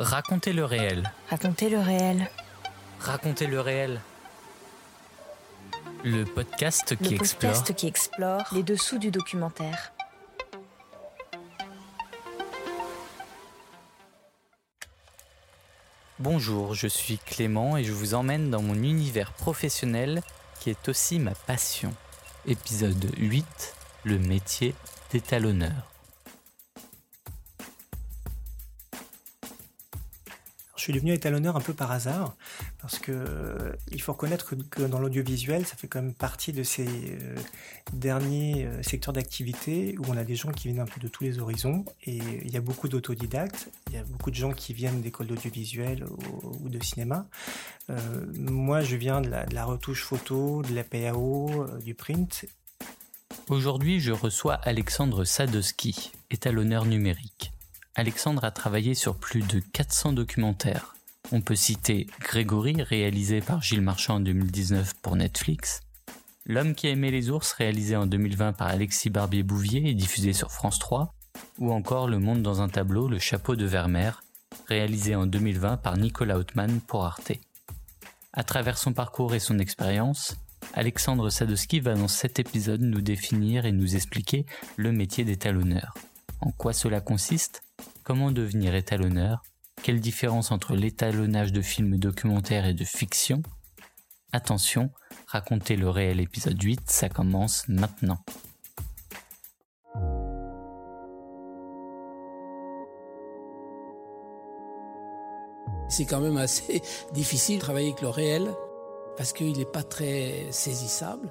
Racontez le réel. Racontez le réel. Racontez le réel. Le podcast qui le explore. podcast qui explore les dessous du documentaire. Bonjour, je suis Clément et je vous emmène dans mon univers professionnel qui est aussi ma passion. Épisode 8, le métier d'étalonneur. Je suis devenu étalonneur un peu par hasard, parce que euh, il faut reconnaître que, dans l'audiovisuel, ça fait quand même partie de ces euh, derniers euh, secteurs d'activité où on a des gens qui viennent un peu de tous les horizons, et il y a beaucoup d'autodidactes, il y a beaucoup de gens qui viennent d'écoles d'audiovisuel ou, de cinéma. Moi, je viens de la, de la, retouche photo, de la PAO, du print. Aujourd'hui, je reçois Alexandre Sadowski, étalonneur numérique. Alexandre a travaillé sur plus de 400 documentaires. On peut citer Grégory, réalisé par Gilles Marchand en 2019 pour Netflix, L'homme qui aimait les ours, réalisé en 2020 par Alexis Barbier-Bouvier et diffusé sur France 3, ou encore Le monde dans un tableau, Le chapeau de Vermeer, réalisé en 2020 par Nicolas Hautman pour Arte. À travers son parcours et son expérience, Alexandre Sadowski va dans cet épisode nous définir et nous expliquer le métier d'étalonneur. En quoi cela consiste Comment devenir étalonneur? Quelle différence entre l'étalonnage de films documentaires et de fiction? Attention, racontez le réel épisode 8, ça commence maintenant. C'est quand même assez difficile de travailler avec le réel parce qu'il n'est pas très saisissable.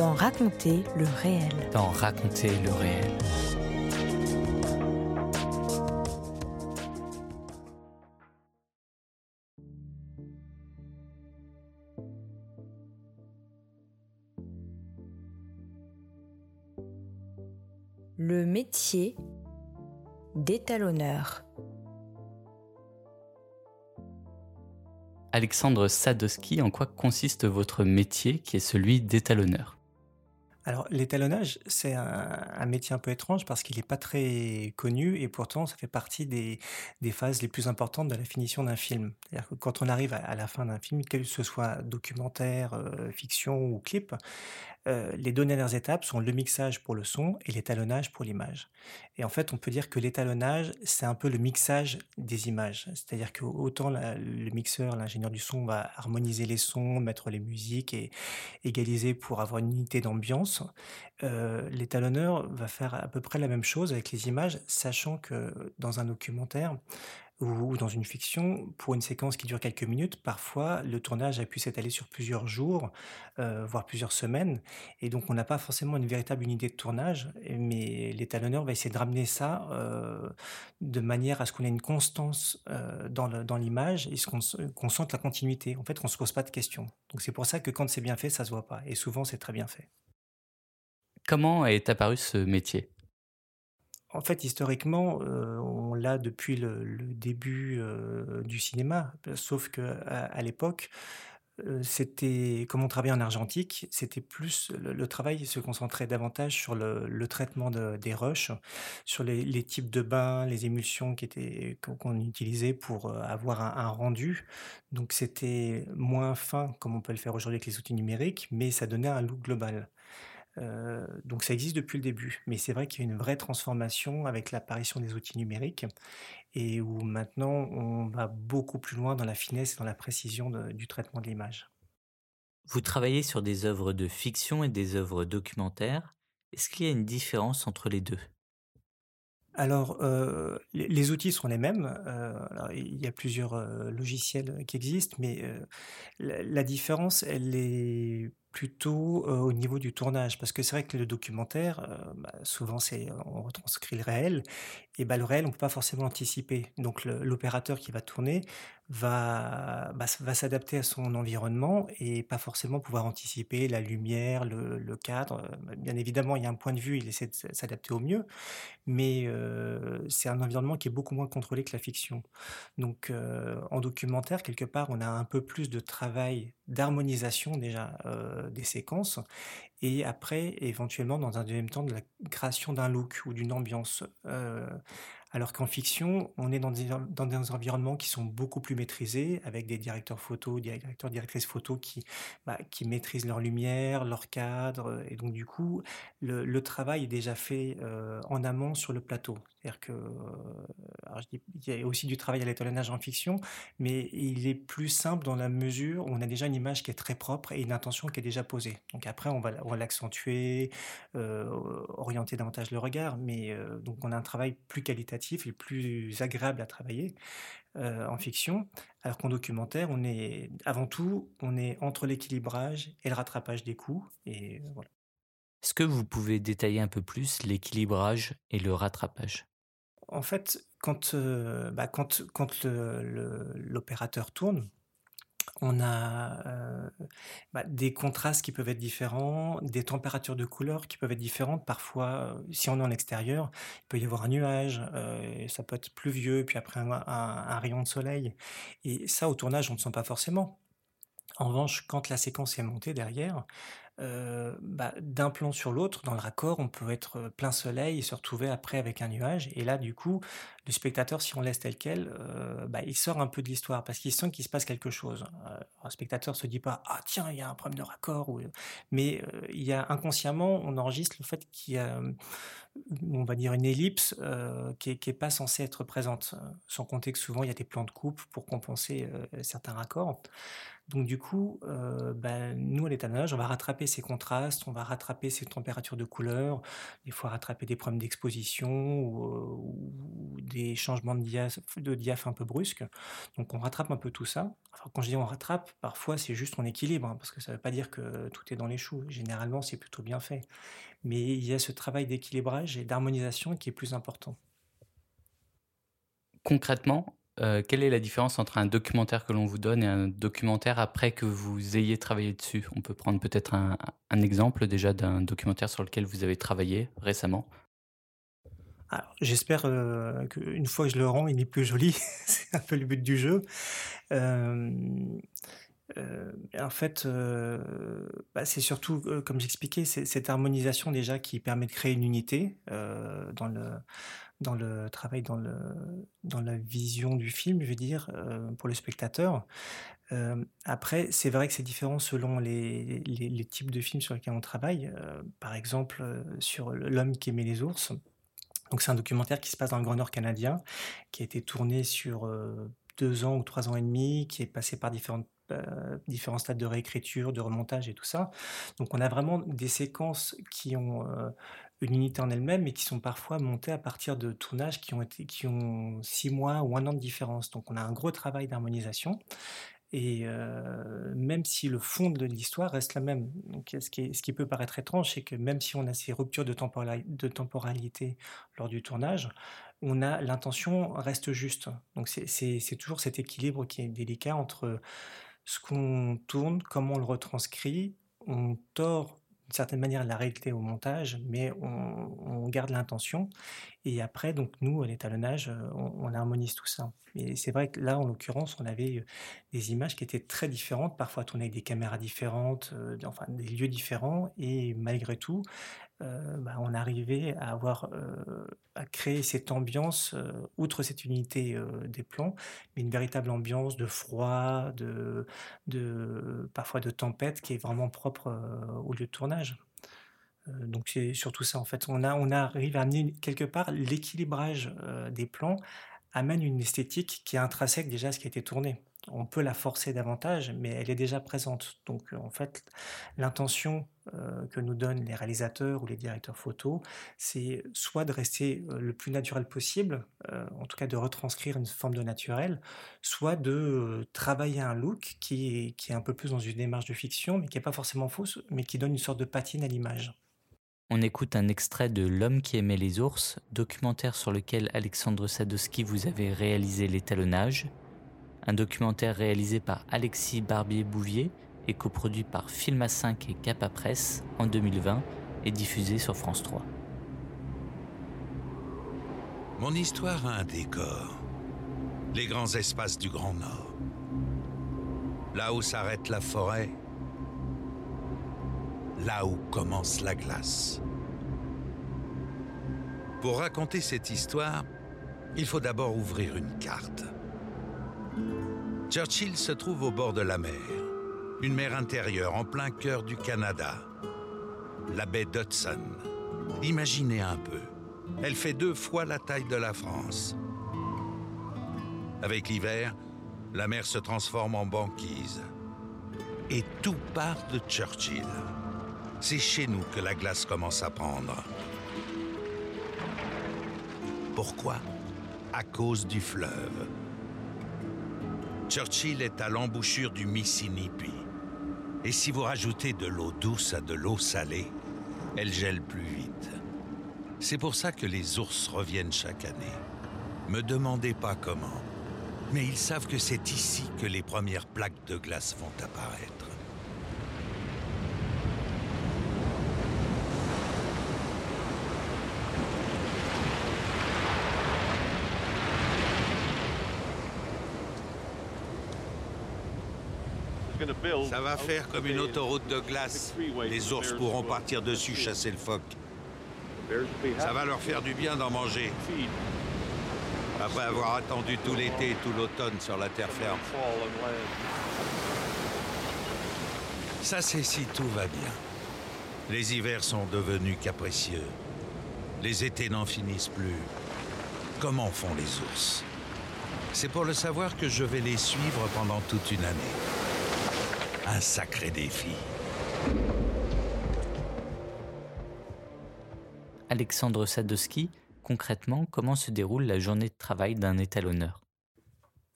dans Raconter le réel. Dans Raconter le réel. Le métier d'étalonneur. Alexandre Sadowski, en quoi consiste votre métier qui est celui d'étalonneur? Alors, l'étalonnage, c'est un, métier un peu étrange parce qu'il n'est pas très connu et pourtant, ça fait partie des, phases les plus importantes de la finition d'un film. C'est-à-dire que quand on arrive à, la fin d'un film, que ce soit documentaire, euh, fiction ou clip, euh, les deux dernières étapes sont le mixage pour le son et l'étalonnage pour l'image. Et en fait, on peut dire que l'étalonnage, c'est un peu le mixage des images. C'est-à-dire que autant le mixeur, l'ingénieur du son va harmoniser les sons, mettre les musiques et égaliser pour avoir une unité d'ambiance, euh, l'étalonneur va faire à peu près la même chose avec les images, sachant que dans un documentaire, ou dans une fiction, pour une séquence qui dure quelques minutes, parfois le tournage a pu s'étaler sur plusieurs jours, euh, voire plusieurs semaines, et donc on n'a pas forcément une véritable unité de tournage, mais l'étalonneur va essayer de ramener ça euh, de manière à ce qu'on ait une constance euh, dans l'image et qu'on qu sente la continuité, en fait qu'on ne se pose pas de questions. Donc c'est pour ça que quand c'est bien fait, ça se voit pas, et souvent c'est très bien fait. Comment est apparu ce métier? En fait, historiquement, on l'a depuis le début, du cinéma, sauf qu'à à l'époque, c'était comme on travaillait en argentique, c'était plus le travail se concentrait davantage sur le traitement de des rushs, sur les types de bains, les émulsions qui étaient qu'on qu'on utilisait pour, avoir un un rendu. Donc c'était moins fin comme on peut le faire aujourd'hui avec les outils numériques, mais ça donnait un look global. Heu, donc ça existe depuis le début, mais c'est vrai qu'il y a une vraie transformation avec l'apparition des outils numériques et où maintenant on va beaucoup plus loin dans la finesse et dans la précision de du traitement de l'image. Vous travaillez sur des œuvres de fiction et des œuvres documentaires. Est-ce qu'il y a une différence entre les 2? Alors, heu, les outils sont les mêmes, alors il y a plusieurs, logiciels qui existent, mais, la différence, elle est plutôt, heu, au niveau du tournage. Parce que c'est vrai que le documentaire, heu, bah, souvent c'est on retranscrit le réel et bah, le réel, on peut pas forcément anticiper. Donc l'opérateur qui va tourner va, bah, va s'adapter à son environnement et pas forcément pouvoir anticiper la lumière, le cadre, heu, bien évidemment, il y a un point de vue, il essaie de s'adapter au mieux, mais heu, c'est un environnement qui est beaucoup moins contrôlé que la fiction. Donc heu, en documentaire, quelque part, on a un peu plus de travail d'harmonisation déjà, heu, des séquences et après, éventuellement, dans un deuxième temps, de la création d'un look ou d'une ambiance. Heu, alors qu'en fiction, on est dans des dans des environnements qui sont beaucoup plus maîtrisés, avec des directeurs photos, directeurs, directrices photos qui, bah, qui maîtrisent leur lumière, leur cadre, et donc du coup, le travail est déjà fait, heu, en amont sur le plateau. C'est-à-dire que, dis il y a aussi du travail à l'étalonnage en fiction, mais il est plus simple dans la mesure où on a déjà une image qui est très propre et une intention qui est déjà posée. Donc après on va on va l'accentuer, heu, orienter davantage le regard, mais donc on a un travail plus qualitatif et plus agréable à travailler, en fiction. Alors qu'en documentaire, on est avant tout, on est entre l'équilibrage et le rattrapage des coups et voilà. Est-ce que vous pouvez détailler un peu plus l'équilibrage et le rattrapage? En fait, quand, bah, quand quand l'opérateur tourne, on a, bah, des contrastes qui peuvent être différents, des températures de couleurs qui peuvent être différentes. Parfois, si on est en extérieur, il peut y avoir un nuage, ça peut être pluvieux, puis après un rayon de soleil et ça, au tournage, on ne sent pas forcément. En revanche, quand la séquence est montée derrière, heu, bah, d'un plan sur l'autre, dans le raccord, on peut être, plein soleil et se retrouver après avec un nuage et là, du coup, le spectateur, si on laisse tel quel, heu, bah, il sort un peu de l'histoire parce qu'il sent qu'il se passe quelque chose. Heu, un spectateur se dit pas: «Ah tiens, il y a un problème de raccord» mais il y a inconsciemment, on enregistre le fait qu'il y a, on va dire une ellipse, qui est qui est pas censée être présente. Sans compter que souvent il y a des plans de coupe pour compenser, certains raccords. Donc du coup, heu, bah, nous, à l'étalonnage, on va rattraper ces contrastes, on va rattraper ces températures de couleurs, des fois rattraper des problèmes d'exposition ou, ou des changements de diaph un peu brusques. Donc on rattrape un peu tout ça. Quand je dis on rattrape, parfois c'est juste on équilibre, hein, parce que ça veut pas dire que tout est dans les choux. Généralement, c'est plutôt bien fait. Mais il y a ce travail d'équilibrage et d'harmonisation qui est plus important. Concrètement, heu, quelle est la différence entre un documentaire que l'on vous donne et un documentaire après que vous ayez travaillé dessus? On peut prendre peut-être un exemple déjà d'un documentaire sur lequel vous avez travaillé récemment? J'espère, heu, qu'une fois que je le rends, il est plus joli, c'est un peu le but du jeu. Heu, en fait, bah, c'est surtout, comme j'expliquais, cette harmonisation déjà qui permet de créer une unité, dans le dans le travail, dans le dans la vision du film, je veux dire, heu, pour le spectateur. Hem, après, c'est vrai que c'est différent selon les les types de films sur lesquels on travaille. Heu, par exemple, sur L'homme qui aimait les ours, donc c'est un documentaire qui se passe dans le Grand Nord canadien, qui a été tourné sur, heu, 2 ans ou 3 ans et demi, qui est passé par différentes, différents stades de réécriture, de remontage et tout ça. Donc on a vraiment des séquences qui ont, une unité en elles-mêmes et qui sont parfois montées à partir de tournages qui ont 6 mois ou 1 an de différence. Donc on a un gros travail d'harmonisation et heu, même si le fond de l'histoire reste la même. Donc ce qui peut paraître étrange, c'est que même si on a ces ruptures de temporali de temporalité lors du tournage, on a l'intention reste juste. Donc c'est toujours cet équilibre qui est délicat entre ce qu'on tourne, comment on le retranscrit. On tord d'une certaine manière la réalité au montage, mais on, garde l'intention. Et après, donc nous, à l'étalonnage, euh, on, on harmonise tout ça. Et c'est vrai que là, en l'occurrence, on avait euh, des images qui étaient très différentes, parfois tournées avec des caméras différentes, euh, enfin des lieux différents, et malgré tout, euh, bah, on arrivait à avoir euh, à créer cette ambiance, euh, outre cette unité des plans, mais une véritable ambiance de froid, de, de parfois de tempête qui est vraiment propre au lieu de tournage. Donc c'est surtout ça en fait. On, a, on arrive à amener quelque part l'équilibrage des plans amène une esthétique qui est intrinsèque déjà à ce qui a été tourné. On peut la forcer davantage, mais elle est déjà présente. Donc euh, en fait, l'intention euh, que nous donnent les réalisateurs ou les directeurs photos, c'est soit de rester euh, le plus naturel possible, en tout cas de retranscrire une forme de naturel, soit de travailler un look qui est, qui est un peu plus dans une démarche de fiction, mais qui n'est pas forcément fausse, mais qui donne une sorte de patine à l'image. On écoute un extrait de L'homme qui aimait les ours, documentaire sur lequel Alexandre Sadowski vous avez réalisé l'étalonnage. Un documentaire réalisé par Alexis Barbier-Bouvier et coproduit par Film 5 et Capa Presse en 2020 et diffusé sur France 3. Mon histoire a un décor. Les grands espaces du Grand Nord. Là où s'arrête la forêt. Là où commence la glace. Pour raconter cette histoire, il faut d'abord ouvrir une carte. Churchill se trouve au bord de la mer, une mer intérieure en plein cœur du Canada, la baie d'Hudson. Imaginez un peu, elle fait deux fois la taille de la France. Avec l'hiver, la mer se transforme en banquise. Et tout part de Churchill. C'est chez nous que la glace commence à prendre. Pourquoi? À cause du fleuve. Churchill est à l'embouchure du Mississippi. Et si vous rajoutez de l'eau douce à de l'eau salée, elle gèle plus vite. C'est pour ça que les ours reviennent chaque année. Me demandez pas comment, mais ils savent que c'est ici que les premières plaques de glace vont apparaître. Ça va faire comme une autoroute de glace. Les ours pourront partir dessus chasser le phoque. Ça va leur faire du bien d'en manger. Après avoir attendu tout l'été et tout l'automne sur la terre ferme. Ça, c'est si tout va bien. Les hivers sont devenus capricieux. Les étés n'en finissent plus. Comment font les ours? C'est pour le savoir que je vais les suivre pendant toute une année. Un sacré défi. Alexandre Sadowski, concrètement, comment se déroule la journée de travail d'un étalonneur?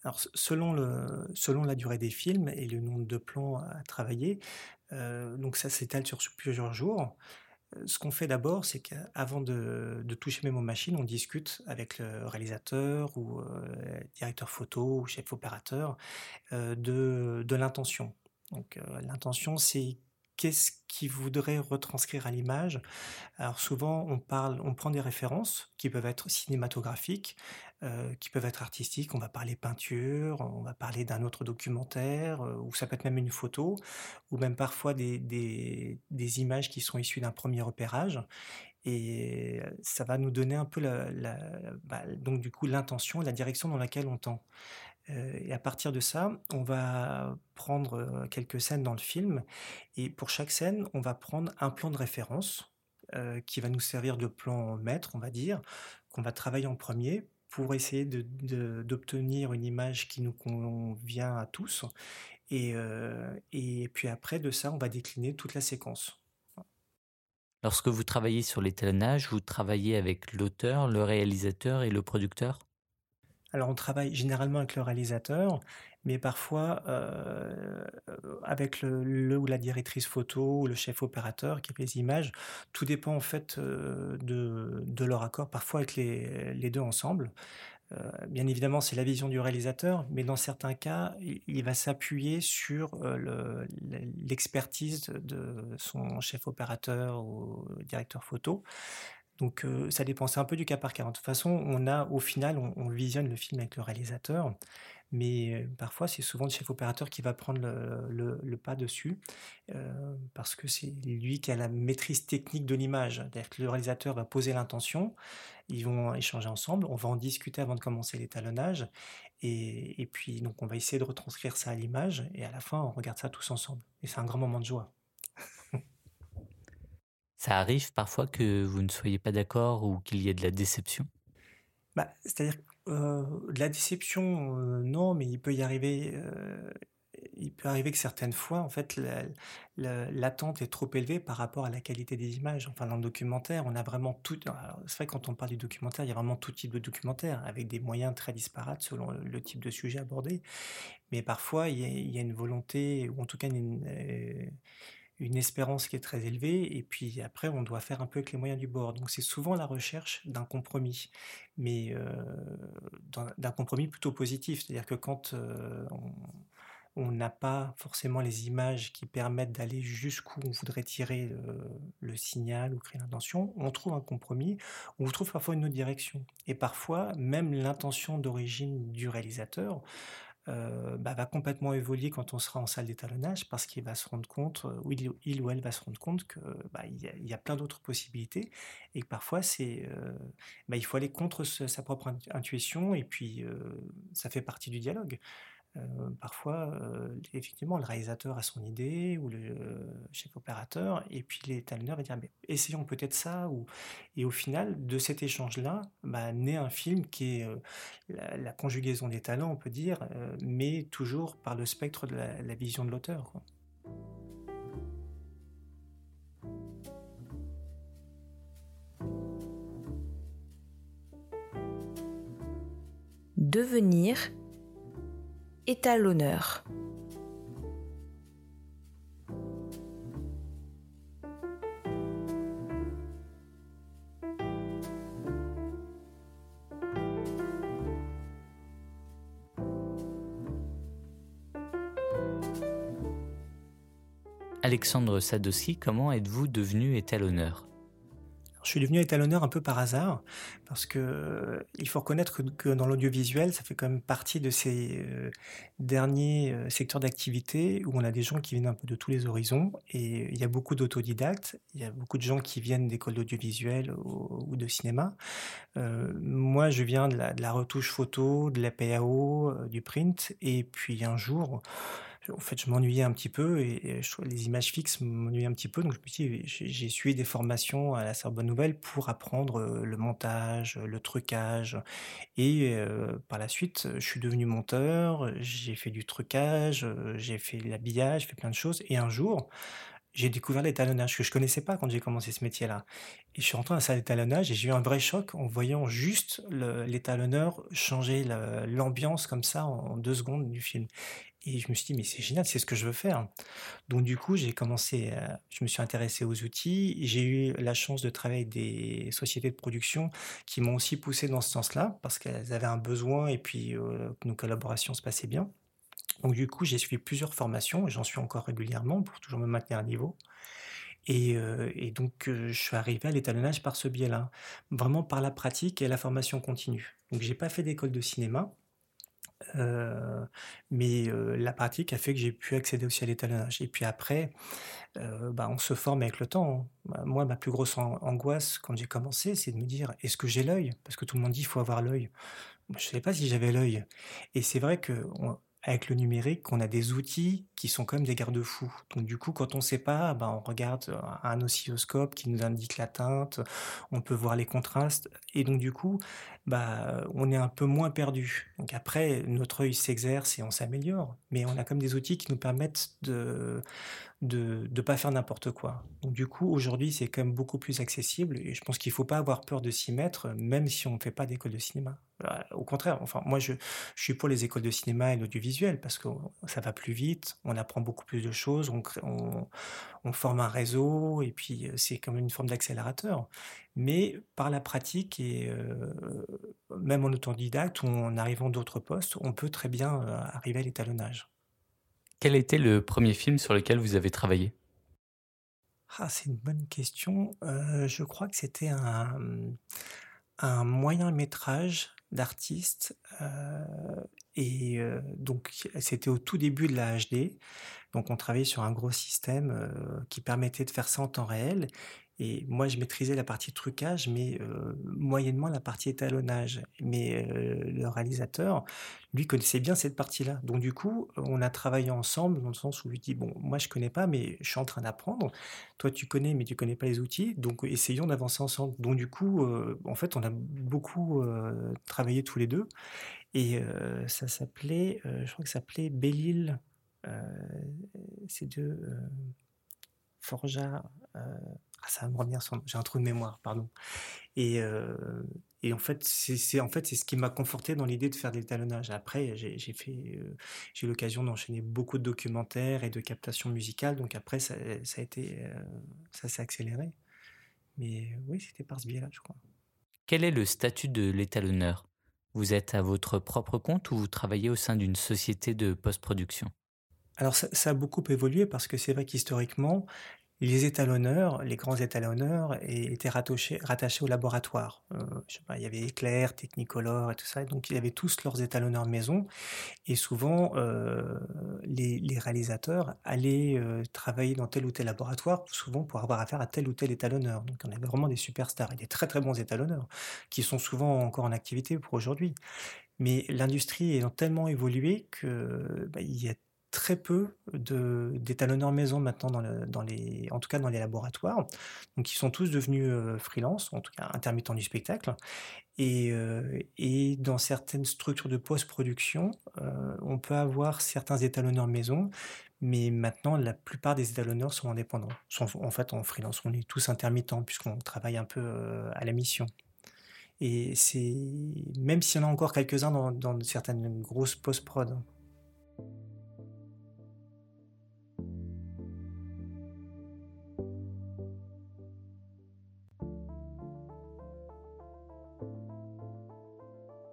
Alors, selon, le, selon la durée des films et le nombre de plans à travailler, euh, donc ça s'étale sur plusieurs jours. Euh, Ce qu'on fait d'abord, c'est qu'avant de, de toucher même aux machines, on discute avec le réalisateur ou euh, directeur photo ou chef opérateur euh, de, de l'intention. Donc euh, l'intention, c'est qu'est-ce qu'il voudrait retranscrire à l'image. Alors souvent, on parle, on prend des références qui peuvent être cinématographiques, euh, qui peuvent être artistiques. On va parler peinture, on va parler d'un autre documentaire, euh, ou ça peut être même une photo, ou même parfois des, images qui sont issues d'un premier repérage. Et ça va nous donner un peu la, la- bah, donc du coup l'intention, la direction dans laquelle on tend. Euh, et à partir de ça, on va prendre euh, quelques scènes dans le film, et pour chaque scène, on va prendre un plan de référence euh, qui va nous servir de plan maître, on va dire, qu'on va travailler en premier pour essayer d'obtenir une image qui nous convient à tous. Et, et puis après de ça, on va décliner toute la séquence. Lorsque vous travaillez sur l'étalonnage, vous travaillez avec l'auteur, le réalisateur et le producteur? Alors on travaille généralement avec le réalisateur, mais parfois euh, avec le, ou la directrice photo ou le chef opérateur qui fait les images. Tout dépend en fait euh, de, leur accord, parfois avec les, deux ensemble. Euh, bien évidemment, c'est la vision du réalisateur, mais dans certains cas, il, va s'appuyer sur l'expertise de son chef opérateur ou directeur photo. Donc ça dépend, c'est un peu du cas par cas. De toute façon, on a au final, on visionne le film avec le réalisateur mais parfois, c'est souvent le chef opérateur qui va prendre le, pas dessus, parce que c'est lui qui a la maîtrise technique de l'image. C'est-à-dire que le réalisateur va poser l'intention, ils vont échanger ensemble, on va en discuter avant de commencer l'étalonnage, et, et puis donc on va essayer de retranscrire ça à l'image, et à la fin, on regarde ça tous ensemble. Et c'est un grand moment de joie. Ça arrive parfois que vous ne soyez pas d'accord ou qu'il y ait de la déception? Bah, C'est-à-dire de la déception, non, mais il peut y arriver, il peut arriver que certaines fois, en fait, l'attente est trop élevée par rapport à la qualité des images. Enfin, dans le documentaire, on a vraiment tout. C'est vrai, quand on parle du documentaire, il y a vraiment tout type de documentaire, avec des moyens très disparates selon le type de sujet abordé. Mais parfois, il y a, une volonté, ou en tout cas une, une espérance qui est très élevée, et puis après, on doit faire un peu avec les moyens du bord. Donc c'est souvent la recherche d'un compromis, mais d'un compromis plutôt positif. C'est-à-dire que quand on n'a pas forcément les images qui permettent d'aller jusqu'où on voudrait tirer le, signal ou créer l'intention, on trouve un compromis, on trouve parfois une autre direction. Et parfois, même l'intention d'origine du réalisateur, euh, bah, va complètement évoluer quand on sera en salle d'étalonnage parce qu'il va se rendre compte, euh, ou il, ou elle va se rendre compte qu'il bah, y, a plein d'autres possibilités et que parfois c'est, euh, bah, il faut aller contre sa propre intuition et puis ça fait partie du dialogue. Euh, parfois, euh, effectivement, le réalisateur a son idée ou le chef opérateur, et puis l'étalonneur va dire mais essayons peut-être ça. Et au final, de cet échange-là, bah, naît un film qui est euh, la, conjugaison des talents, on peut dire, mais toujours par le spectre de la, vision de l'auteur. Devenir l'honneur. Alexandre Sadowski, comment êtes-vous devenu étalonneur je suis devenu étalonneur un peu par hasard, parce que euh, il faut reconnaître que, dans l'audiovisuel, ça fait quand même partie de ces euh, derniers euh, secteurs d'activité où on a des gens qui viennent un peu de tous les horizons, et il y a beaucoup d'autodidactes, il y a beaucoup de gens qui viennent d'écoles d'audiovisuel ou, de cinéma. moi, je viens de la, de la, retouche photo, de la PAO, du print, et puis un jour, en fait, je m'ennuyais un petit peu et, les images fixes m'ennuyaient un petit peu. Donc, je me suis j'ai suivi des formations à la Sorbonne Nouvelle pour apprendre euh, le montage, le trucage. Et euh, par la suite, je suis devenu monteur, j'ai fait du trucage, j'ai fait l'habillage, j'ai fait plein de choses. Et un jour, j'ai découvert l'étalonnage que je connaissais pas quand j'ai commencé ce métier-là. Et je suis rentré dans la salle d'étalonnage et j'ai eu un vrai choc en voyant juste l'étalonneur changer l'ambiance comme ça en deux secondes du film. Et je me suis dit, mais c'est génial, c'est ce que je veux faire. Donc du coup, j'ai commencé, je me suis intéressé aux outils. J'ai eu la chance de travailler avec des sociétés de production qui m'ont aussi poussé dans ce sens-là, parce qu'elles avaient un besoin et puis euh, nos collaborations se passaient bien. Donc du coup, j'ai suivi plusieurs formations, et j'en suis encore régulièrement pour toujours me maintenir à niveau. Et, euh, donc, euh, je suis arrivé à l'étalonnage par ce biais-là, vraiment par la pratique et la formation continue. Donc, j'ai pas fait d'école de cinéma, mais la pratique a fait que j'ai pu accéder aussi à l'étalonnage. Et puis après, bah, on se forme avec le temps. Bah, moi, ma plus grosse angoisse quand j'ai commencé, c'est de me dire est-ce que j'ai l'œil? Parce que tout le monde dit qu'il faut avoir l'œil. Je ne savais pas si j'avais l'œil. Et c'est vrai que avec le numérique, on a des outils qui sont comme des garde-fous. Donc du coup, quand on ne sait pas, ben, on regarde euh, un oscilloscope qui nous indique la teinte, on peut voir les contrastes, et donc du coup, bah, on est un peu moins perdu. Donc après, notre œil s'exerce et on s'améliore, mais on a comme des outils qui nous permettent de de ne pas faire n'importe quoi. Donc du coup, aujourd'hui, c'est quand même beaucoup plus accessible, et je pense qu'il ne faut pas avoir peur de s'y mettre, même si on ne fait pas d'école de cinéma. Au contraire, enfin, moi, je, je suis pour les écoles de cinéma et l'audiovisuel parce que ça va plus vite, on apprend beaucoup plus de choses, on, on, on forme un réseau et puis c'est comme une forme d'accélérateur. Mais par la pratique et même en autodidacte ou en arrivant d'autres postes, on peut très bien arriver à l'étalonnage. Quel était le premier film sur lequel vous avez travaillé? Ah, c'est une bonne question. je crois que c'était un, un moyen métrage d'artistes. et donc, c'était au tout début de la HD. Donc, on travaillait sur un gros système qui permettait de faire ça en temps réel. Et moi, je maîtrisais la partie trucage, mais moyennement la partie étalonnage. Mais le réalisateur, lui, connaissait bien cette partie-là. Donc, du coup, on a travaillé ensemble dans le sens où il dit, bon, moi, je connais pas, mais je suis en train d'apprendre. Toi, tu connais, mais tu connais pas les outils. Donc, essayons d'avancer ensemble. Donc, du coup, en fait, on a beaucoup travaillé tous les deux. Et ça s'appelait, je crois que ça s'appelait Belle-Île. c'est de Forja. Ah, ça va me revenir, j'ai un trou de mémoire, pardon. Et, et en fait, c'est en fait c'est ce qui m'a conforté dans l'idée de faire des l'étalonnage. Après, j'ai fait, j'ai eu l'occasion d'enchaîner beaucoup de documentaires et de captations musicales. Donc après, ça, ça a été, ça s'est accéléré. Mais oui, c'était par ce biais-là, je crois. Quel est le statut de l'étalonneur? Vous êtes à votre propre compte ou vous travaillez au sein d'une société de post-production? Alors ça, ça, a beaucoup évolué parce que c'est vrai qu'historiquement, les étalonneurs, les grands étalonneurs étaient rattachés, au laboratoire. Euh, il y avait Éclair, Technicolor et tout ça, donc ils avaient tous leurs étalonneurs maison. Et souvent, euh, les, réalisateurs allaient euh, travailler dans tel ou tel laboratoire, souvent pour avoir affaire à tel ou tel étalonneur. Donc on avait vraiment des superstars et des très très bons étalonneurs, qui sont souvent encore en activité pour aujourd'hui. Mais l'industrie ayant tellement évolué que bah, y a très peu d'étalonneurs maison maintenant dans, le, dans, les, en tout cas dans les laboratoires. Donc ils sont tous devenus euh, freelance, en tout cas intermittents du spectacle. Et, euh, dans certaines structures de post-production, euh, on peut avoir certains étalonneurs maison, mais maintenant la plupart des étalonneurs sont indépendants, sont en fait en freelance. On est tous intermittents puisqu'on travaille un peu à la mission. Et c'est même s'il y en a encore quelques-uns dans, dans certaines grosses post-prod.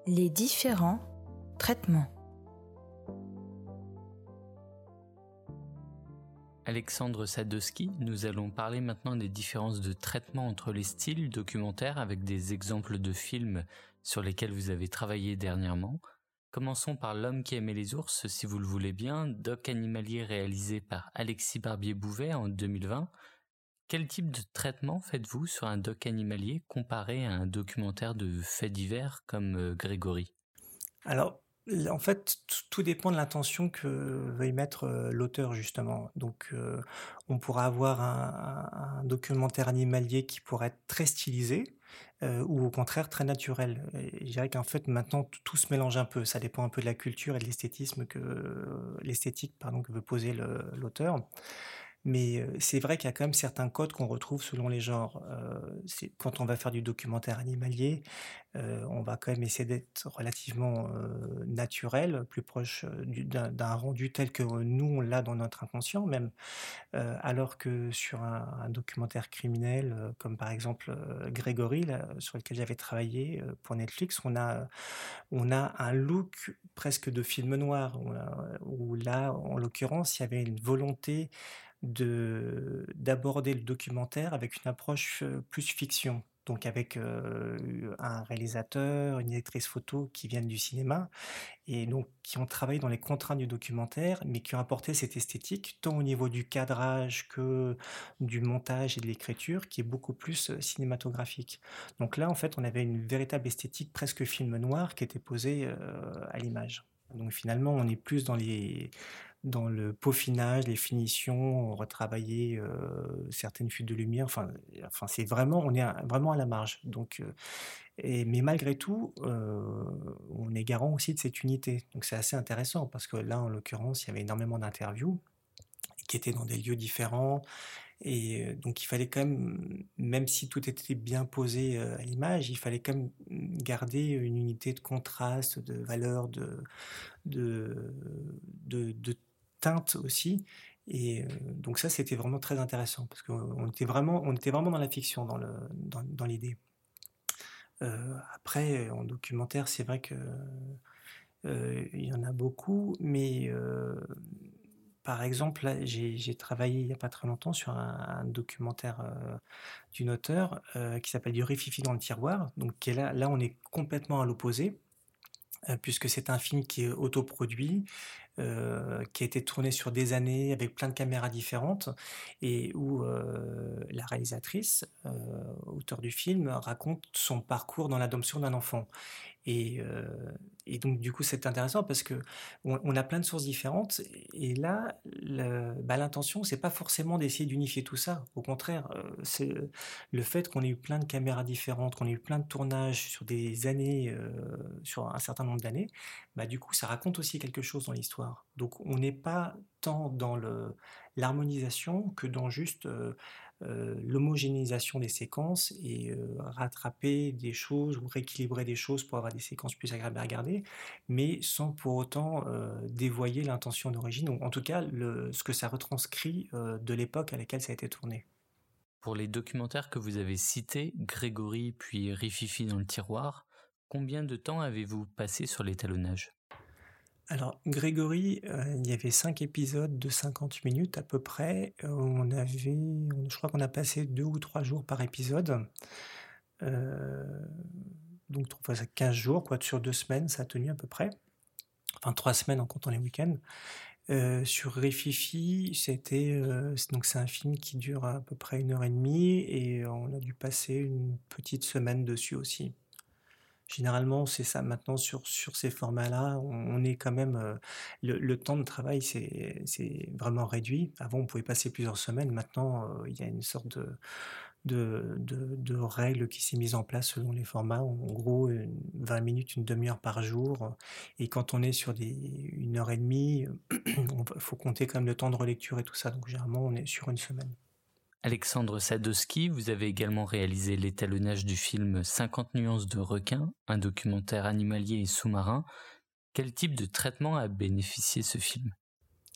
Les différents traitements. Alexandre Sadowski, nous allons parler maintenant des différences de traitement entre les styles documentaires avec des exemples de films sur lesquels vous avez travaillé dernièrement. Commençons par L'homme qui aimait les ours, si vous le voulez bien, doc animalier réalisé par Alexis Barbier-Bouvet en 2020, quel type de traitement faites-vous sur un doc animalier comparé à un documentaire de faits divers comme euh, Grégory? Alors, en fait, tout dépend de l'intention que veuille mettre euh, l'auteur, justement. Donc, euh, on pourra avoir un, documentaire animalier qui pourrait être très stylisé, ou au contraire très naturel. je dirais qu'en fait, maintenant, tout se mélange un peu. Ça dépend un peu de la culture et de l'esthétisme que l'esthétique, pardon, que veut poser l'auteur. Mais c'est vrai qu'il y a quand même certains codes qu'on retrouve selon les genres. quand on va faire du documentaire animalier, on va quand même essayer d'être relativement naturel, plus proche d'un rendu tel que nous on l'a dans notre inconscient même. alors que sur un, documentaire criminel, comme par exemple Grégory, sur lequel j'avais travaillé pour Netflix, on a, on a un look presque de film noir, où là, en l'occurrence, il y avait une volonté de d'aborder le documentaire avec une approche plus fiction. Donc avec un réalisateur, une directrice photo qui viennent du cinéma et donc qui ont travaillé dans les contraintes du documentaire, mais qui ont apporté cette esthétique tant au niveau du cadrage que du montage et de l'écriture, qui est beaucoup plus cinématographique. Donc là, en fait, on avait une véritable esthétique presque film noir qui était posée à l'image. Donc finalement, on est plus dans les dans le peaufinage, les finitions, retravailler euh, certaines fuites de lumière. Enfin, enfin c'est vraiment, on est vraiment à la marge. Donc, euh, mais malgré tout, euh, on est garant aussi de cette unité. Donc c'est assez intéressant parce que là, en l'occurrence, il y avait énormément d'interviews qui étaient dans des lieux différents Et donc il fallait quand même, même si tout était bien posé à l'image, il fallait quand même garder une unité de contraste, de valeur, de, de, de teinte aussi. Et donc ça, c'était vraiment très intéressant parce qu'on était vraiment, était vraiment dans la fiction, dans le, dans, l'idée. après, en documentaire, c'est vrai que y en a beaucoup, mais par exemple, j'ai travaillé il n'y a pas très longtemps sur un, documentaire d'une auteure qui s'appelle Du Fifi dans le tiroir. Donc là, là, on est complètement à l'opposé, puisque c'est un film qui est autoproduit, euh, qui a été tourné sur des années avec plein de caméras différentes et où euh, la réalisatrice, euh, auteur du film, raconte son parcours dans l'adoption d'un enfant. Et, et, donc du coup c'est intéressant parce que on, a plein de sources différentes et là bah, l'intention c'est pas forcément d'essayer d'unifier tout ça. Au contraire, c'est le fait qu'on ait eu plein de caméras différentes, qu'on ait eu plein de tournages sur des années, sur un certain nombre d'années, bah du coup ça raconte aussi quelque chose dans l'histoire. Donc on n'est pas tant dans l'harmonisation que dans juste euh, euh, l'homogénéisation des séquences et euh, rattraper des choses ou rééquilibrer des choses pour avoir des séquences plus agréables à regarder, mais sans pour autant dévoyer l'intention d'origine, ou en tout cas ce que ça retranscrit de l'époque à laquelle ça a été tourné. Pour les documentaires que vous avez cités, Grégory puis Rififi dans le tiroir, combien de temps avez-vous passé sur l'étalonnage? Alors, Grégory, euh, il y avait cinq épisodes de 50 minutes à peu près. Euh, on avait, je crois qu'on a passé deux ou trois jours par épisode. Euh, donc, 15 jours, quoi, sur deux semaines, ça a tenu à peu près. Enfin, trois semaines en comptant les week-ends. sur Réfifi, c'était donc c'est un film qui dure à peu près une heure et demie et on a dû passer une petite semaine dessus aussi. Généralement, c'est ça. Maintenant, sur, ces formats-là, on, est quand même. Euh, le, temps de travail, c'est vraiment réduit. Avant, on pouvait passer plusieurs semaines. Maintenant, euh, il y a une sorte de, règle qui s'est mise en place selon les formats. En gros, 20 minutes, une demi-heure par jour. Et quand on est sur une heure et demie, il faut compter quand même le temps de relecture et tout ça. Donc, généralement, on est sur une semaine. Alexandre Sadowski, vous avez également réalisé l'étalonnage du film 50 nuances de requin, un documentaire animalier et sous-marin. Quel type de traitement a bénéficié ce film?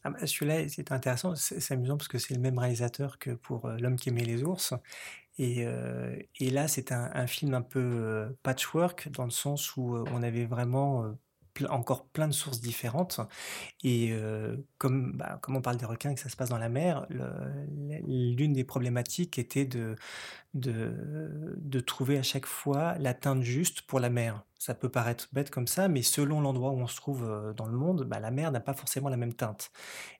Ah bah, Celui-là, c'est intéressant, c'est amusant parce que c'est le même réalisateur que pour euh, L'homme qui aimait les ours. Et, euh, là, c'est un, film un peu euh, patchwork dans le sens où on avait vraiment encore plein de sources différentes. Et euh, comme, bah, comme on parle des requins et que ça se passe dans la mer, l'une des problématiques était de, de, trouver à chaque fois la teinte juste pour la mer. Ça peut paraître bête comme ça, mais selon l'endroit où on se trouve euh, dans le monde, bah, la mer n'a pas forcément la même teinte.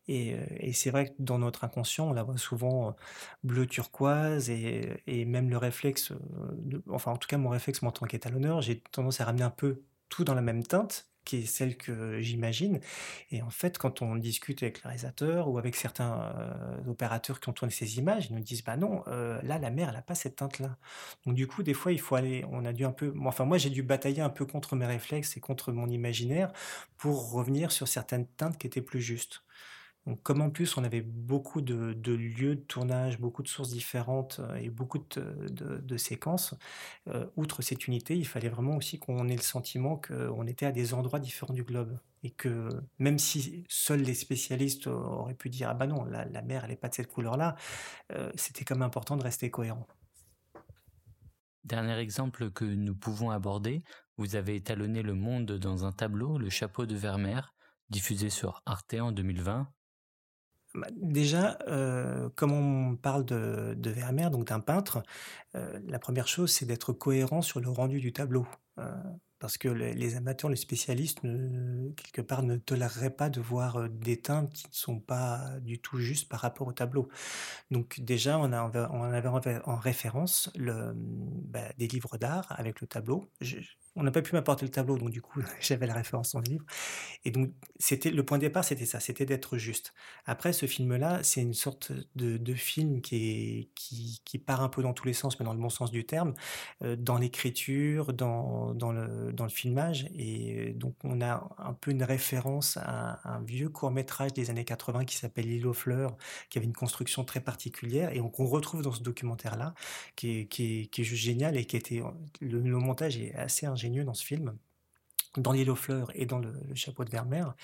Et, euh, et c'est vrai que dans notre inconscient, on la voit souvent bleu turquoise et, et même le réflexe, enfin en tout cas mon réflexe, moi en tant qu'étalonneur, j'ai tendance à ramener un peu tout dans la même teinte qui est celle que j'imagine. Et en fait, quand on discute avec le réalisateur ou avec certains euh, opérateurs qui ont tourné ces images, ils nous disent bah non, euh, là la mer elle a pas cette teinte là. Donc du coup, des fois il faut aller, on a dû un peu, enfin moi j'ai dû batailler un peu contre mes réflexes et contre mon imaginaire pour revenir sur certaines teintes qui étaient plus justes. Donc, comme en plus on avait beaucoup de, lieux de tournage, beaucoup de sources différentes euh, et beaucoup de, séquences, euh, outre cette unité, il fallait vraiment aussi qu'on ait le sentiment qu'on était à des endroits différents du globe. Et que même si seuls les spécialistes auraient pu dire Ah bah non, la, mer elle n'est pas de cette couleur-là, euh, c'était quand même important de rester cohérent. Dernier exemple que nous pouvons aborder, vous avez étalonné le monde dans un tableau, Le chapeau de Vermeer, diffusé sur Arte en 2020 bah, déjà, euh, comme on parle de, Vermeer, donc d'un peintre, euh, la première chose, c'est d'être cohérent sur le rendu du tableau. Euh, parce que les, amateurs, les spécialistes, quelque part, ne toléreraient pas de voir des teintes qui ne sont pas du tout justes par rapport au tableau. Donc déjà, on, avait en référence bah, des livres d'art avec le tableau. On n'a pas pu m'apporter le tableau, donc du coup, j'avais la référence dans le livre. Et donc, c'était le point de départ, c'était ça, c'était d'être juste. Après, ce film-là, c'est une sorte de, film qui, part un peu dans tous les sens, mais dans le bon sens du terme, euh, dans l'écriture, dans, le, filmage. Et donc, on a un peu une référence à un vieux court-métrage des années 80 qui s'appelle L'île aux fleurs, qui avait une construction très particulière. Et donc, on retrouve dans ce documentaire-là, qui est juste génial et qui était. Le, le montage est assez ingénieux dans ce film, dans l'île aux fleurs et dans le, chapeau de Vermeer.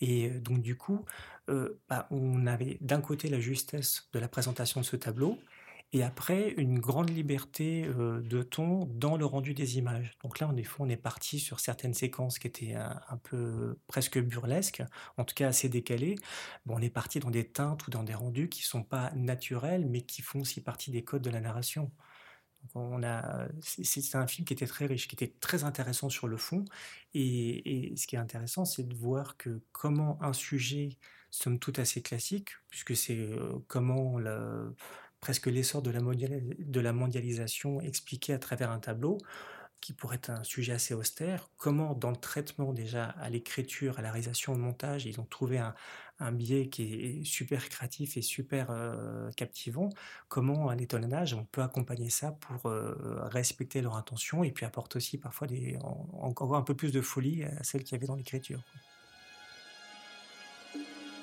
Et euh, donc du coup, euh, bah, on avait d'un côté la justesse de la présentation de ce tableau, et après une grande liberté euh, de ton dans le rendu des images. Donc là, en effet, on est parti sur certaines séquences qui étaient un, peu presque burlesques, en tout cas assez décalées. Bon, on est parti dans des teintes ou dans des rendus qui sont pas naturels, mais qui font aussi partie des codes de la narration. On a, c'est un film qui était très riche, qui était très intéressant sur le fond. Et, ce qui est intéressant, c'est de voir que comment un sujet, somme toute assez classique, puisque c'est comment presque l'essor de, de la mondialisation expliqué à travers un tableau, qui pourrait être un sujet assez austère, comment dans le traitement déjà à l'écriture, à la réalisation, au montage, ils ont trouvé un, un biais qui est super créatif et super euh, captivant, comment un étonnage, on peut accompagner ça pour euh, respecter leur intention et puis apporte aussi parfois encore un peu plus de folie à celle qu'il y avait dans l'écriture.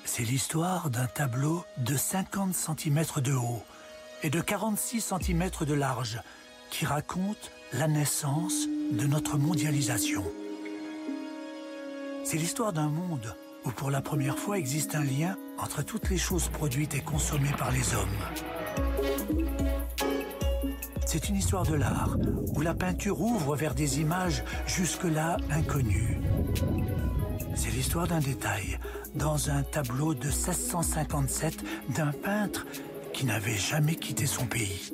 C'est l'histoire d'un tableau de 50 cm de haut et de 46 cm de large qui raconte la naissance de notre mondialisation. C'est l'histoire d'un monde où pour la première fois existe un lien entre toutes les choses produites et consommées par les hommes. C'est une histoire de l'art, où la peinture ouvre vers des images jusque-là inconnues. C'est l'histoire d'un détail, dans un tableau de 1657 d'un peintre qui n'avait jamais quitté son pays.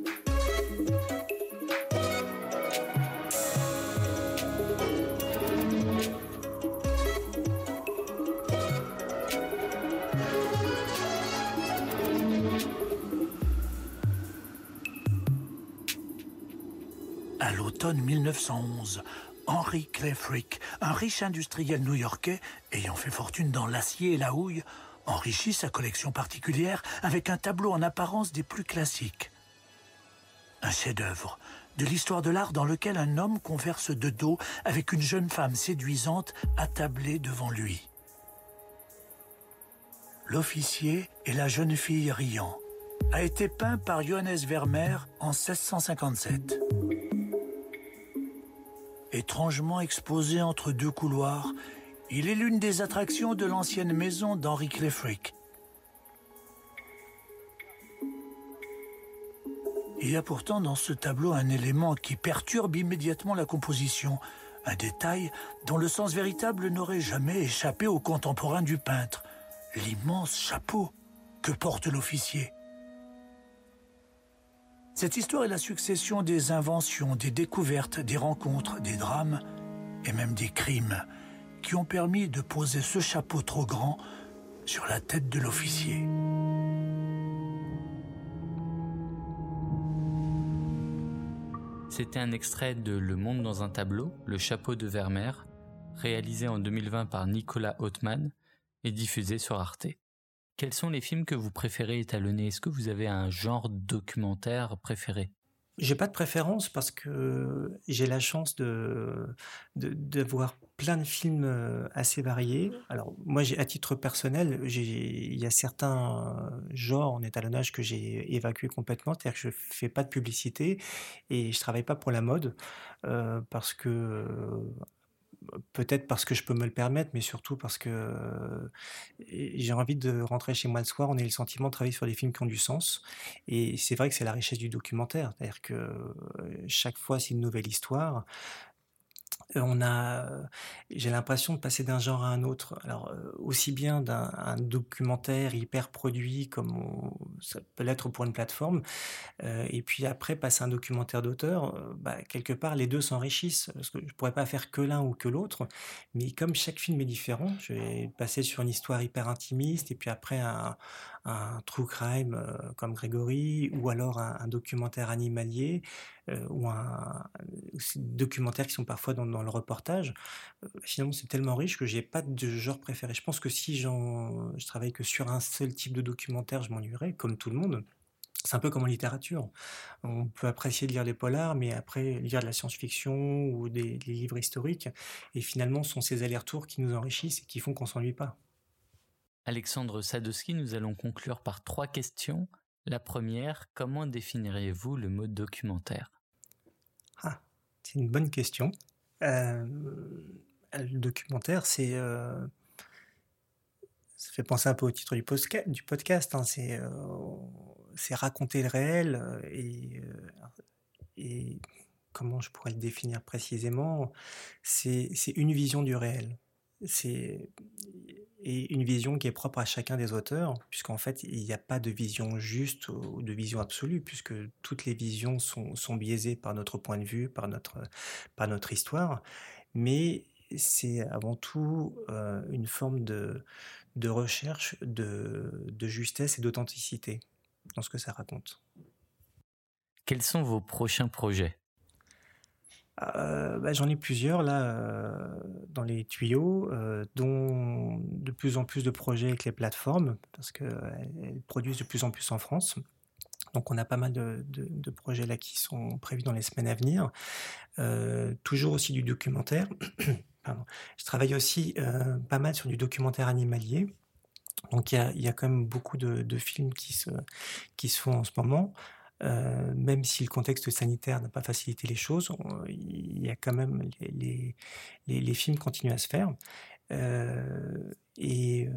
L'automne 1911, Henry Clay Frick, un riche industriel new-yorkais ayant fait fortune dans l'acier et la houille, enrichit sa collection particulière avec un tableau en apparence des plus classiques. Un chef-d'œuvre de l'histoire de l'art dans lequel un homme converse de dos avec une jeune femme séduisante attablée devant lui. L'officier et la jeune fille riant a été peint par Johannes Vermeer en 1657 étrangement exposé entre deux couloirs, il est l'une des attractions de l'ancienne maison d'Henri Clefric. Il y a pourtant dans ce tableau un élément qui perturbe immédiatement la composition, un détail dont le sens véritable n'aurait jamais échappé aux contemporains du peintre, l'immense chapeau que porte l'officier. Cette histoire est la succession des inventions, des découvertes, des rencontres, des drames et même des crimes qui ont permis de poser ce chapeau trop grand sur la tête de l'officier. C'était un extrait de Le Monde dans un tableau, Le chapeau de Vermeer, réalisé en 2020 par Nicolas Hautman et diffusé sur Arte. Quels sont les films que vous préférez étalonner? Est-ce que vous avez un genre documentaire préféré? J'ai pas de préférence parce que j'ai la chance de, de, voir plein de films euh, assez variés. Alors moi, à titre personnel, il y a certains genres en étalonnage que j'ai évacué complètement, c'est-à-dire que je fais pas de publicité et je travaille pas pour la mode euh, parce que peut-être parce que je peux me le permettre, mais surtout parce que j'ai envie de rentrer chez moi le soir, on a le sentiment de travailler sur des films qui ont du sens. Et c'est vrai que c'est la richesse du documentaire, c'est-à-dire que chaque fois c'est une nouvelle histoire on a, j'ai l'impression de passer d'un genre à un autre. Alors aussi bien d'un documentaire hyper produit comme ça peut l'être pour une plateforme, et puis après passer un documentaire d'auteur, bah, quelque part les deux s'enrichissent parce que je pourrais pas faire que l'un ou que l'autre, mais comme chaque film est différent, je vais passer sur une histoire hyper intimiste et puis après un, true crime comme Grégory ou alors un, documentaire animalier ou un documentaires qui sont parfois dans, le reportage, finalement c'est tellement riche que j'ai pas de genre préféré. Je pense que si je travaille que sur un seul type de documentaire, je m'ennuierais, comme tout le monde. C'est un peu comme en littérature. On peut apprécier de lire des polars, mais après lire de la science-fiction ou des, des livres historiques. Et finalement, ce sont ces allers-retours qui nous enrichissent et qui font qu'on s'ennuie pas. Alexandre Sadowski, nous allons conclure par trois questions. La première, comment définiriez-vous le mot documentaire? Ah, c'est une bonne question. Euh, le documentaire, c'est. Euh, ça fait penser un peu au titre du, podcast. Hein, c'est, euh, c'est raconter le réel et, et comment je pourrais le définir précisément? C'est, c'est une vision du réel. C'est et une vision qui est propre à chacun des auteurs, puisqu'en fait, il n'y a pas de vision juste ou de vision absolue, puisque toutes les visions sont, biaisées par notre point de vue, par notre, par notre histoire, mais c'est avant tout euh, une forme de, de recherche de, de justesse et d'authenticité dans ce que ça raconte. Quels sont vos prochains projets? Euh, bah, j'en ai plusieurs là euh, dans les tuyaux, euh, dont de plus en plus de projets avec les plateformes, parce qu'elles produisent de plus en plus en France. Donc on a pas mal de, projets là qui sont prévus dans les semaines à venir. toujours aussi du documentaire. Je travaille aussi pas mal sur du documentaire animalier. Donc il y a, quand même beaucoup de, films qui se font en ce moment. Euh, même si le contexte sanitaire n'a pas facilité les choses, il y a quand même les, les, les, films continuent à se faire. Euh, et, euh,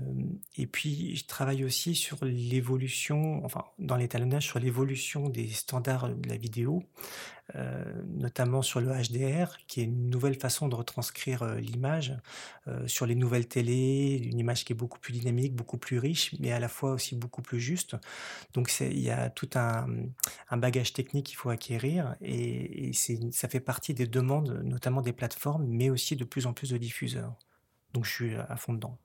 et puis, je travaille aussi sur l'évolution, enfin, dans l'étalonnage, sur l'évolution des standards de la vidéo, euh, notamment sur le HDR, qui est une nouvelle façon de retranscrire l'image, sur les nouvelles télés, une image qui est beaucoup plus dynamique, beaucoup plus riche, mais à la fois aussi beaucoup plus juste. Donc, il y a tout un, bagage technique qu'il faut acquérir, et ça fait partie des demandes, notamment des plateformes, mais aussi de plus en plus de diffuseurs. Donc, je suis à fond dedans.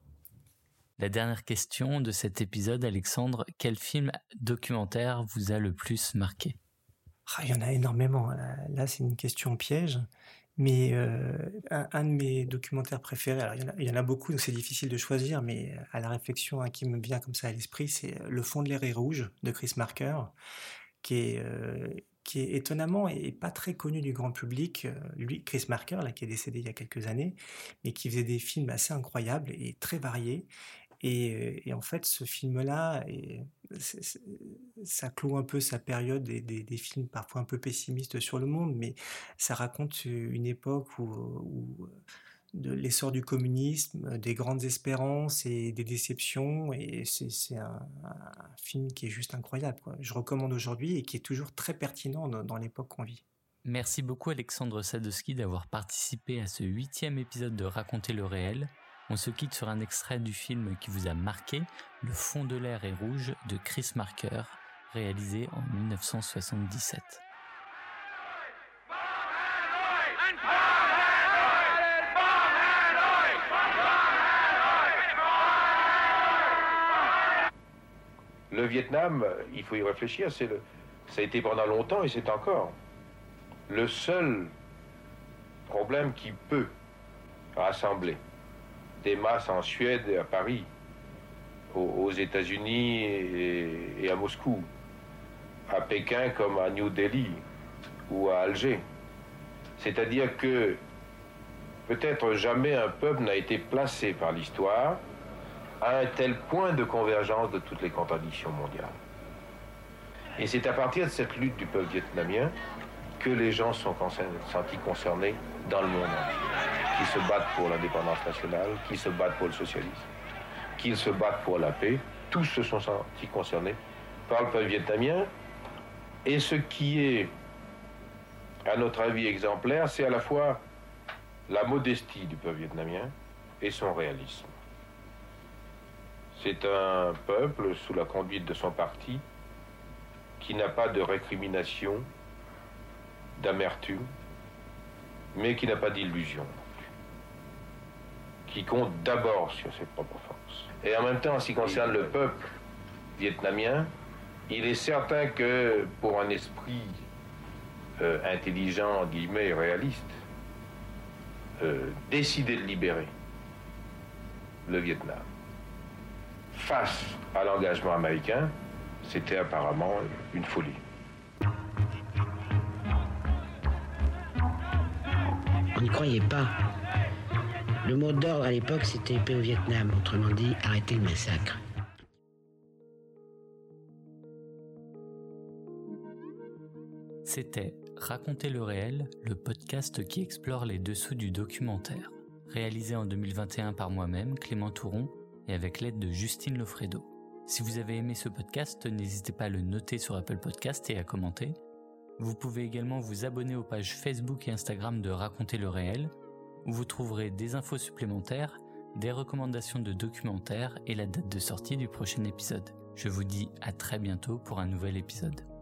La dernière question de cet épisode, Alexandre, quel film documentaire vous a le plus marqué? Ah, Il y en a énormément. Là, c'est une question piège. Mais euh, un, de mes documentaires préférés, alors il y en a, beaucoup, donc c'est difficile de choisir, mais à la réflexion hein, qui me vient comme ça à l'esprit, c'est Le fond de l'air est rouge de Chris Marker, qui est, euh, qui est étonnamment et pas très connu du grand public. Euh, lui, Chris Marker, là, qui est décédé il y a quelques années, mais qui faisait des films assez incroyables et très variés. Et, en fait, ce film-là, ça clôt un peu sa période des, des, films parfois un peu pessimistes sur le monde, mais ça raconte une époque où, de l'essor du communisme, des grandes espérances et des déceptions, et c'est un, film qui est juste incroyable. Je recommande aujourd'hui et qui est toujours très pertinent dans, dans l'époque qu'on vit. Merci beaucoup Alexandre Sadowski d'avoir participé à ce huitième épisode de Raconter le réel. On se quitte sur un extrait du film qui vous a marqué, Le fond de l'air est rouge de Chris Marker, réalisé en 1977. Vietnam, il faut y réfléchir, c'est le, ça a été pendant longtemps et c'est encore le seul problème qui peut rassembler des masses en Suède et à Paris, aux, États-Unis et, à Moscou, à Pékin comme à New Delhi ou à Alger. C'est-à-dire que peut-être jamais un peuple n'a été placé par l'histoire à un tel point de convergence de toutes les contradictions mondiales. Et c'est à partir de cette lutte du peuple vietnamien que les gens sont sentis concernés dans le monde entier qui se battent pour l'indépendance nationale, qui se battent pour le socialisme, qui se battent pour la paix. Tous se sont sentis concernés par le peuple vietnamien. Et ce qui est, à notre avis, exemplaire, c'est à la fois la modestie du peuple vietnamien et son réalisme. C'est un peuple, sous la conduite de son parti, qui n'a pas de récrimination, d'amertume, mais qui n'a pas d'illusion qui compte d'abord sur ses propres forces. Et en même temps, en ce qui concerne le peuple vietnamien, il est certain que pour un esprit euh, intelligent, guillemets, réaliste, euh, décidait de libérer le Vietnam face à l'engagement américain, c'était apparemment une folie. On n'y croyait pas. Le mot d'ordre à l'époque, c'était paix au Vietnam, autrement dit, arrêter le massacre. C'était Raconter le réel, le podcast qui explore les dessous du documentaire. Réalisé en 2021 par moi-même, Clément Touron, et avec l'aide de Justine Lofredo. Si vous avez aimé ce podcast, n'hésitez pas à le noter sur Apple Podcast et à commenter. Vous pouvez également vous abonner aux pages Facebook et Instagram de Raconter le réel, où vous trouverez des infos supplémentaires, des recommandations de documentaires et la date de sortie du prochain épisode. Je vous dis à très bientôt pour un nouvel épisode.